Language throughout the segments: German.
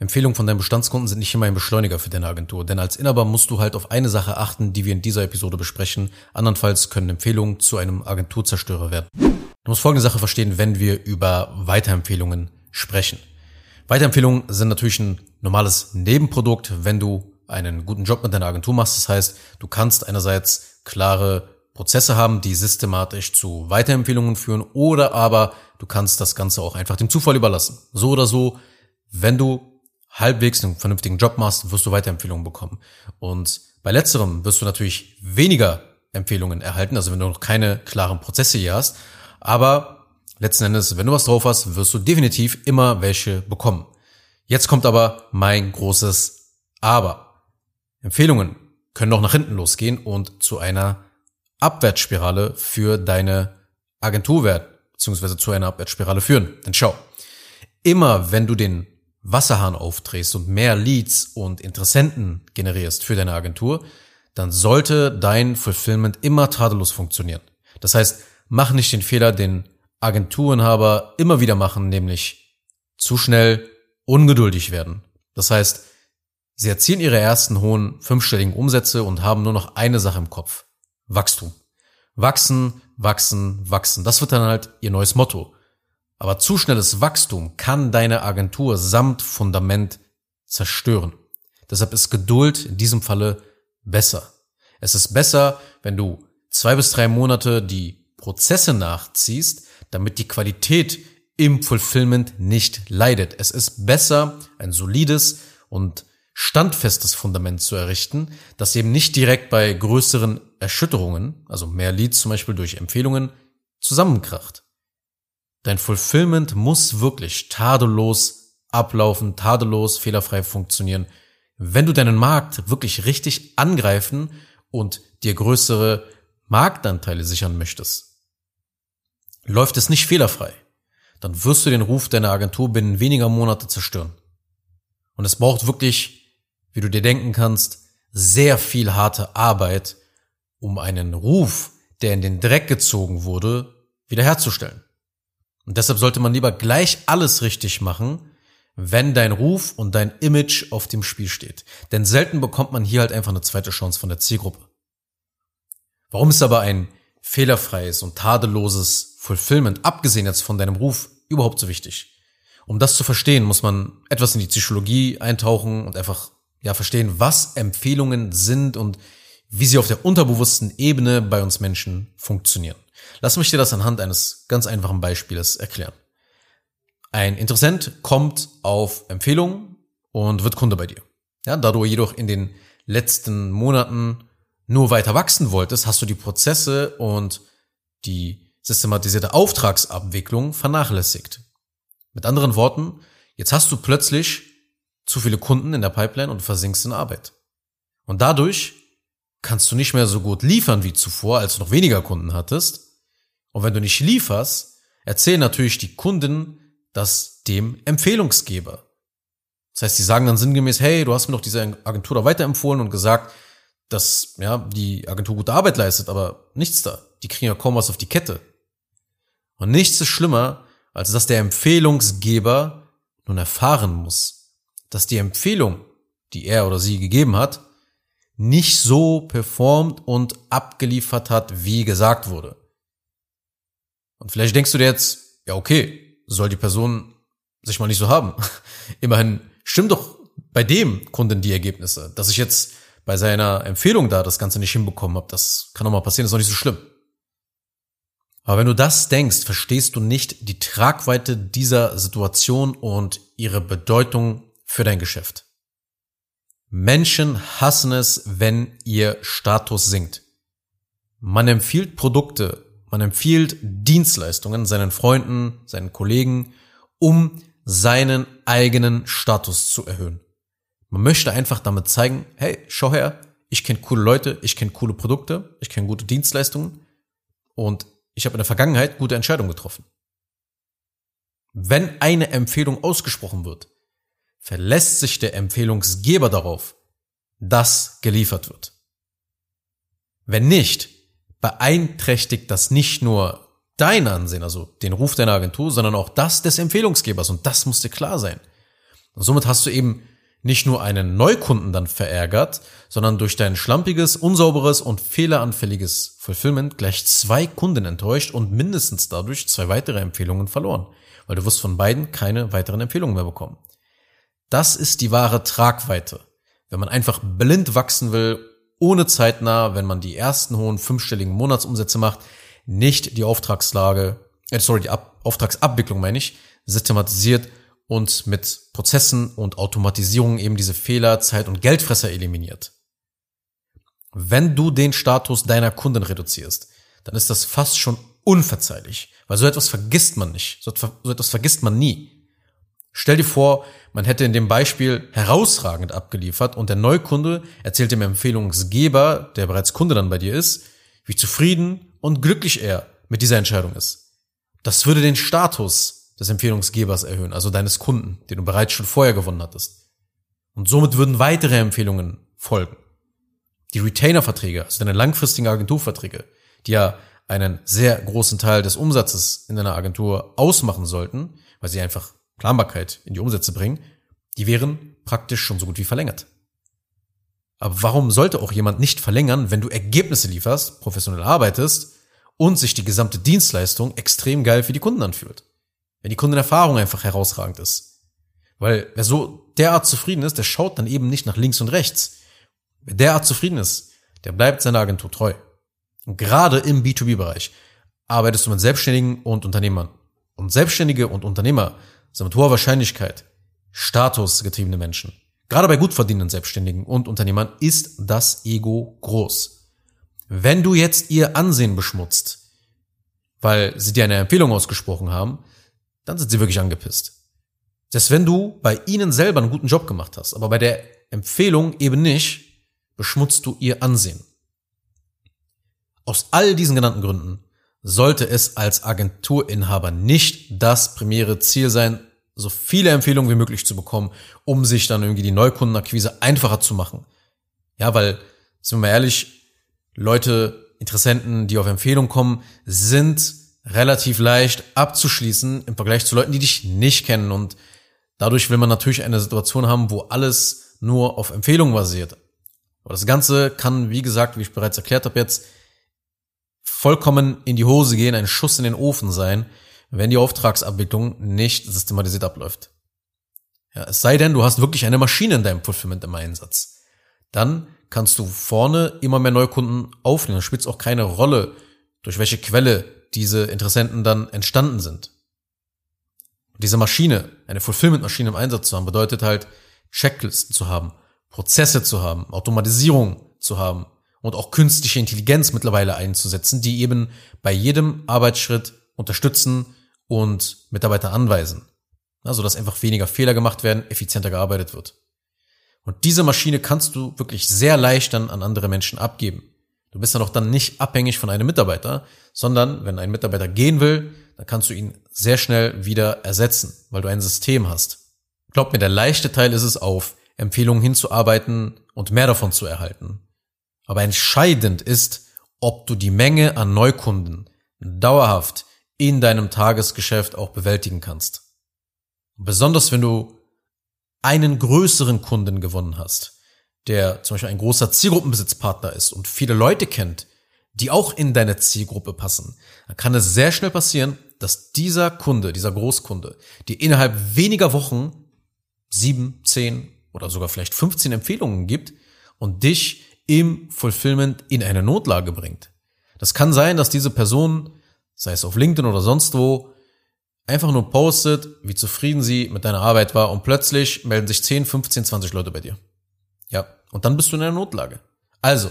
Empfehlungen von deinen Bestandskunden sind nicht immer ein Beschleuniger für deine Agentur, denn als Inhaber musst du halt auf eine Sache achten, die wir in dieser Episode besprechen. Andernfalls können Empfehlungen zu einem Agenturzerstörer werden. Du musst folgende Sache verstehen, wenn wir über Weiterempfehlungen sprechen. Weiterempfehlungen sind natürlich ein normales Nebenprodukt, wenn du einen guten Job mit deiner Agentur machst. Das heißt, du kannst einerseits klare Prozesse haben, die systematisch zu Weiterempfehlungen führen oder aber du kannst das Ganze auch einfach dem Zufall überlassen. So oder so, wenn du halbwegs einen vernünftigen Job machst, wirst du Weiterempfehlungen bekommen. Und bei letzterem wirst du natürlich weniger Empfehlungen erhalten, also wenn du noch keine klaren Prozesse hier hast. Aber letzten Endes, wenn du was drauf hast, wirst du definitiv immer welche bekommen. Jetzt kommt aber mein großes Aber. Empfehlungen können noch nach hinten losgehen und zu einer Abwärtsspirale für deine Agenturwert beziehungsweise zu einer Abwärtsspirale führen. Denn schau, immer wenn du den Wasserhahn aufdrehst und mehr Leads und Interessenten generierst für deine Agentur, dann sollte dein Fulfillment immer tadellos funktionieren. Das heißt, mach nicht den Fehler, den Agenturenhaber immer wieder machen, nämlich zu schnell ungeduldig werden. Das heißt, sie erzielen ihre ersten hohen fünfstelligen Umsätze und haben nur noch eine Sache im Kopf. Wachstum. Wachsen, wachsen, wachsen. Das wird dann halt ihr neues Motto. Aber zu schnelles Wachstum kann deine Agentur samt Fundament zerstören. Deshalb ist Geduld in diesem Falle besser. Es ist besser, wenn du zwei bis drei Monate die Prozesse nachziehst, damit die Qualität im Fulfillment nicht leidet. Es ist besser, ein solides und standfestes Fundament zu errichten, das eben nicht direkt bei größeren Erschütterungen, also mehr Leads zum Beispiel durch Empfehlungen, zusammenkracht. Dein Fulfillment muss wirklich tadellos ablaufen, tadellos, fehlerfrei funktionieren. Wenn du deinen Markt wirklich richtig angreifen und dir größere Marktanteile sichern möchtest, läuft es nicht fehlerfrei, dann wirst du den Ruf deiner Agentur binnen weniger Monate zerstören. Und es braucht wirklich wie du dir denken kannst, sehr viel harte Arbeit, um einen Ruf, der in den Dreck gezogen wurde, wiederherzustellen. Und deshalb sollte man lieber gleich alles richtig machen, wenn dein Ruf und dein Image auf dem Spiel steht. Denn selten bekommt man hier halt einfach eine zweite Chance von der Zielgruppe. Warum ist aber ein fehlerfreies und tadelloses Fulfillment, abgesehen jetzt von deinem Ruf, überhaupt so wichtig? Um das zu verstehen, muss man etwas in die Psychologie eintauchen und einfach ja verstehen, was Empfehlungen sind und wie sie auf der unterbewussten Ebene bei uns Menschen funktionieren. Lass mich dir das anhand eines ganz einfachen Beispieles erklären. Ein Interessent kommt auf Empfehlungen und wird Kunde bei dir. Ja, da du jedoch in den letzten Monaten nur weiter wachsen wolltest, hast du die Prozesse und die systematisierte Auftragsabwicklung vernachlässigt. Mit anderen Worten, jetzt hast du plötzlich zu viele Kunden in der Pipeline und versinkst in Arbeit. Und dadurch kannst du nicht mehr so gut liefern wie zuvor, als du noch weniger Kunden hattest. Und wenn du nicht lieferst, erzählen natürlich die Kunden das dem Empfehlungsgeber. Das heißt, die sagen dann sinngemäß, hey, du hast mir doch diese Agentur da weiterempfohlen und gesagt, dass ja die Agentur gute Arbeit leistet, aber nichts da. Die kriegen ja kaum was auf die Kette. Und nichts ist schlimmer, als dass der Empfehlungsgeber nun erfahren muss, dass die Empfehlung, die er oder sie gegeben hat, nicht so performt und abgeliefert hat, wie gesagt wurde. Und vielleicht denkst du dir jetzt, ja okay, soll die Person sich mal nicht so haben. Immerhin stimmt doch bei dem Kunden die Ergebnisse. Dass ich jetzt bei seiner Empfehlung da das Ganze nicht hinbekommen habe, das kann doch mal passieren, ist auch nicht so schlimm. Aber wenn du das denkst, verstehst du nicht die Tragweite dieser Situation und ihre Bedeutung für dein Geschäft. Menschen hassen es, wenn ihr Status sinkt. Man empfiehlt Produkte, man empfiehlt Dienstleistungen seinen Freunden, seinen Kollegen, um seinen eigenen Status zu erhöhen. Man möchte einfach damit zeigen, hey, schau her, ich kenne coole Leute, ich kenne coole Produkte, ich kenne gute Dienstleistungen und ich habe in der Vergangenheit gute Entscheidungen getroffen. Wenn eine Empfehlung ausgesprochen wird, verlässt sich der Empfehlungsgeber darauf, dass geliefert wird. Wenn nicht, beeinträchtigt das nicht nur dein Ansehen, also den Ruf deiner Agentur, sondern auch das des Empfehlungsgebers und das muss dir klar sein. Und somit hast du eben nicht nur einen Neukunden dann verärgert, sondern durch dein schlampiges, unsauberes und fehleranfälliges Fulfillment gleich zwei Kunden enttäuscht und mindestens dadurch zwei weitere Empfehlungen verloren, weil du wirst von beiden keine weiteren Empfehlungen mehr bekommen. Das ist die wahre Tragweite. Wenn man einfach blind wachsen will, ohne zeitnah, wenn man die ersten hohen fünfstelligen Monatsumsätze macht, nicht die Auftragslage, äh, sorry, die Ab Auftragsabwicklung meine ich, systematisiert und mit Prozessen und Automatisierung eben diese Fehler, Zeit und Geldfresser eliminiert. Wenn du den Status deiner Kunden reduzierst, dann ist das fast schon unverzeihlich, weil so etwas vergisst man nicht, so etwas vergisst man nie. Stell dir vor, man hätte in dem Beispiel herausragend abgeliefert und der Neukunde erzählt dem Empfehlungsgeber, der bereits Kunde dann bei dir ist, wie zufrieden und glücklich er mit dieser Entscheidung ist. Das würde den Status des Empfehlungsgebers erhöhen, also deines Kunden, den du bereits schon vorher gewonnen hattest. Und somit würden weitere Empfehlungen folgen. Die Retainer-Verträge, also deine langfristigen Agenturverträge, die ja einen sehr großen Teil des Umsatzes in deiner Agentur ausmachen sollten, weil sie einfach Planbarkeit in die Umsätze bringen, die wären praktisch schon so gut wie verlängert. Aber warum sollte auch jemand nicht verlängern, wenn du Ergebnisse lieferst, professionell arbeitest und sich die gesamte Dienstleistung extrem geil für die Kunden anfühlt? Wenn die Kundenerfahrung einfach herausragend ist. Weil wer so derart zufrieden ist, der schaut dann eben nicht nach links und rechts. Wer derart zufrieden ist, der bleibt seiner Agentur treu. Und gerade im B2B-Bereich arbeitest du mit Selbstständigen und Unternehmern. Und Selbstständige und Unternehmer sind mit hoher Wahrscheinlichkeit statusgetriebene Menschen. Gerade bei gut verdienenden Selbstständigen und Unternehmern ist das Ego groß. Wenn du jetzt ihr Ansehen beschmutzt, weil sie dir eine Empfehlung ausgesprochen haben, dann sind sie wirklich angepisst. Selbst wenn du bei ihnen selber einen guten Job gemacht hast, aber bei der Empfehlung eben nicht, beschmutzt du ihr Ansehen. Aus all diesen genannten Gründen sollte es als Agenturinhaber nicht das primäre Ziel sein, so viele Empfehlungen wie möglich zu bekommen, um sich dann irgendwie die Neukundenakquise einfacher zu machen. Ja, weil, sind wir mal ehrlich, Leute, Interessenten, die auf Empfehlung kommen, sind relativ leicht abzuschließen im Vergleich zu Leuten, die dich nicht kennen. Und dadurch will man natürlich eine Situation haben, wo alles nur auf Empfehlungen basiert. Aber das Ganze kann, wie gesagt, wie ich bereits erklärt habe, jetzt vollkommen in die Hose gehen, ein Schuss in den Ofen sein, wenn die Auftragsabwicklung nicht systematisiert abläuft. Ja, es sei denn, du hast wirklich eine Maschine in deinem Fulfillment im Einsatz. Dann kannst du vorne immer mehr Neukunden aufnehmen. Dann spielt es auch keine Rolle, durch welche Quelle diese Interessenten dann entstanden sind. diese Maschine, eine Fulfillment-Maschine im Einsatz zu haben, bedeutet halt, Checklisten zu haben, Prozesse zu haben, Automatisierung zu haben und auch künstliche Intelligenz mittlerweile einzusetzen, die eben bei jedem Arbeitsschritt unterstützen und Mitarbeiter anweisen. Also, dass einfach weniger Fehler gemacht werden, effizienter gearbeitet wird. Und diese Maschine kannst du wirklich sehr leicht dann an andere Menschen abgeben. Du bist dann auch dann nicht abhängig von einem Mitarbeiter, sondern wenn ein Mitarbeiter gehen will, dann kannst du ihn sehr schnell wieder ersetzen, weil du ein System hast. Glaub mir, der leichte Teil ist es auf, Empfehlungen hinzuarbeiten und mehr davon zu erhalten. Aber entscheidend ist, ob du die Menge an Neukunden dauerhaft in deinem Tagesgeschäft auch bewältigen kannst. Besonders wenn du einen größeren Kunden gewonnen hast, der zum Beispiel ein großer Zielgruppenbesitzpartner ist und viele Leute kennt, die auch in deine Zielgruppe passen, dann kann es sehr schnell passieren, dass dieser Kunde, dieser Großkunde, dir innerhalb weniger Wochen sieben, zehn oder sogar vielleicht 15 Empfehlungen gibt und dich im Fulfillment in eine Notlage bringt. Das kann sein, dass diese Person, sei es auf LinkedIn oder sonst wo, einfach nur postet, wie zufrieden sie mit deiner Arbeit war und plötzlich melden sich 10, 15, 20 Leute bei dir. Ja, und dann bist du in einer Notlage. Also,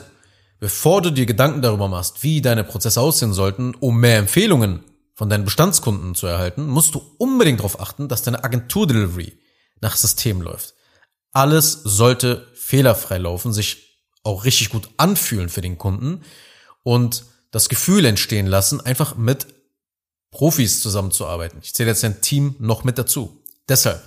bevor du dir Gedanken darüber machst, wie deine Prozesse aussehen sollten, um mehr Empfehlungen von deinen Bestandskunden zu erhalten, musst du unbedingt darauf achten, dass deine Agentur-Delivery nach System läuft. Alles sollte fehlerfrei laufen, sich auch richtig gut anfühlen für den Kunden und das Gefühl entstehen lassen, einfach mit Profis zusammenzuarbeiten. Ich zähle jetzt ein Team noch mit dazu. Deshalb,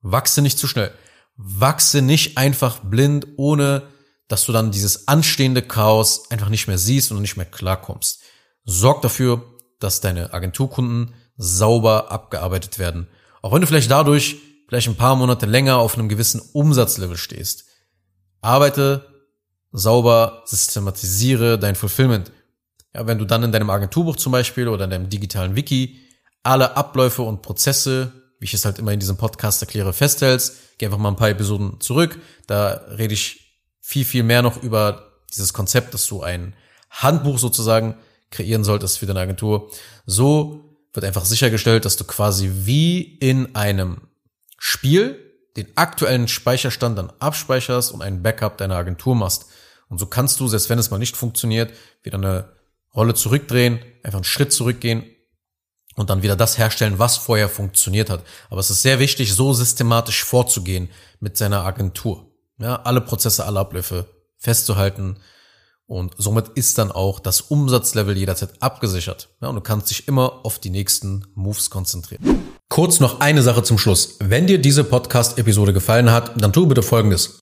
wachse nicht zu schnell wachse nicht einfach blind, ohne dass du dann dieses anstehende Chaos einfach nicht mehr siehst und nicht mehr klarkommst. Sorg dafür, dass deine Agenturkunden sauber abgearbeitet werden. Auch wenn du vielleicht dadurch vielleicht ein paar Monate länger auf einem gewissen Umsatzlevel stehst. Arbeite sauber, systematisiere dein Fulfillment. Ja, wenn du dann in deinem Agenturbuch zum Beispiel oder in deinem digitalen Wiki alle Abläufe und Prozesse, wie ich es halt immer in diesem Podcast erkläre, festhältst, geh einfach mal ein paar Episoden zurück. Da rede ich viel, viel mehr noch über dieses Konzept, dass du ein Handbuch sozusagen kreieren solltest für deine Agentur. So wird einfach sichergestellt, dass du quasi wie in einem Spiel den aktuellen Speicherstand dann abspeicherst und ein Backup deiner Agentur machst. Und so kannst du, selbst wenn es mal nicht funktioniert, wieder eine Rolle zurückdrehen, einfach einen Schritt zurückgehen und dann wieder das herstellen, was vorher funktioniert hat. Aber es ist sehr wichtig, so systematisch vorzugehen mit seiner Agentur. Ja, alle Prozesse, alle Abläufe festzuhalten. Und somit ist dann auch das Umsatzlevel jederzeit abgesichert. Ja, und du kannst dich immer auf die nächsten Moves konzentrieren. Kurz noch eine Sache zum Schluss. Wenn dir diese Podcast-Episode gefallen hat, dann tu bitte Folgendes.